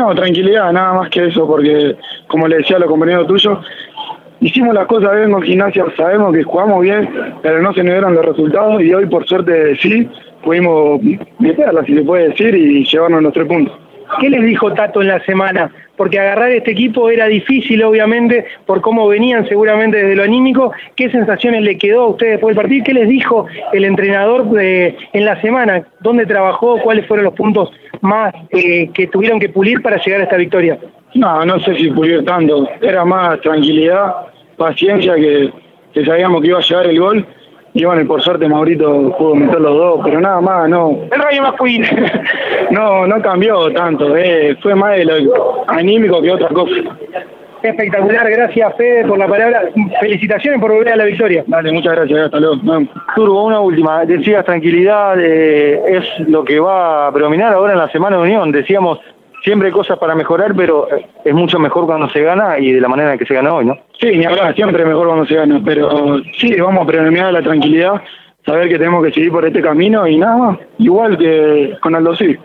No, tranquilidad, nada más que eso, porque como le decía a los compañeros tuyos, hicimos las cosas bien con gimnasia, sabemos que jugamos bien, pero no se nos dieron los resultados y hoy por suerte sí, pudimos meterla, si se puede decir, y llevarnos los tres puntos. ¿Qué les dijo Tato en la semana? Porque agarrar este equipo era difícil, obviamente, por cómo venían seguramente desde lo anímico. ¿Qué sensaciones le quedó a ustedes después del partido? ¿Qué les dijo el entrenador de, en la semana? ¿Dónde trabajó? ¿Cuáles fueron los puntos más eh, que tuvieron que pulir para llegar a esta victoria? No, no sé si pulir tanto. Era más tranquilidad, paciencia, que sabíamos que iba a llegar el gol y bueno, por suerte Maurito pudo meter los dos, pero nada más, no. El rayo McQueen. no, no cambió tanto, eh, fue más de lo anímico que otra cosa. Espectacular, gracias Fede por la palabra. Felicitaciones por volver a la victoria. Dale, muchas gracias, hasta luego. Turbo, una última. Decías tranquilidad, eh, es lo que va a predominar ahora en la semana de unión. Decíamos siempre hay cosas para mejorar, pero es mucho mejor cuando se gana y de la manera en que se gana hoy, ¿no? Sí, ni hablar, siempre es mejor cuando se gana, pero sí, vamos a predominar la tranquilidad, saber que tenemos que seguir por este camino y nada igual que con Aldo sí.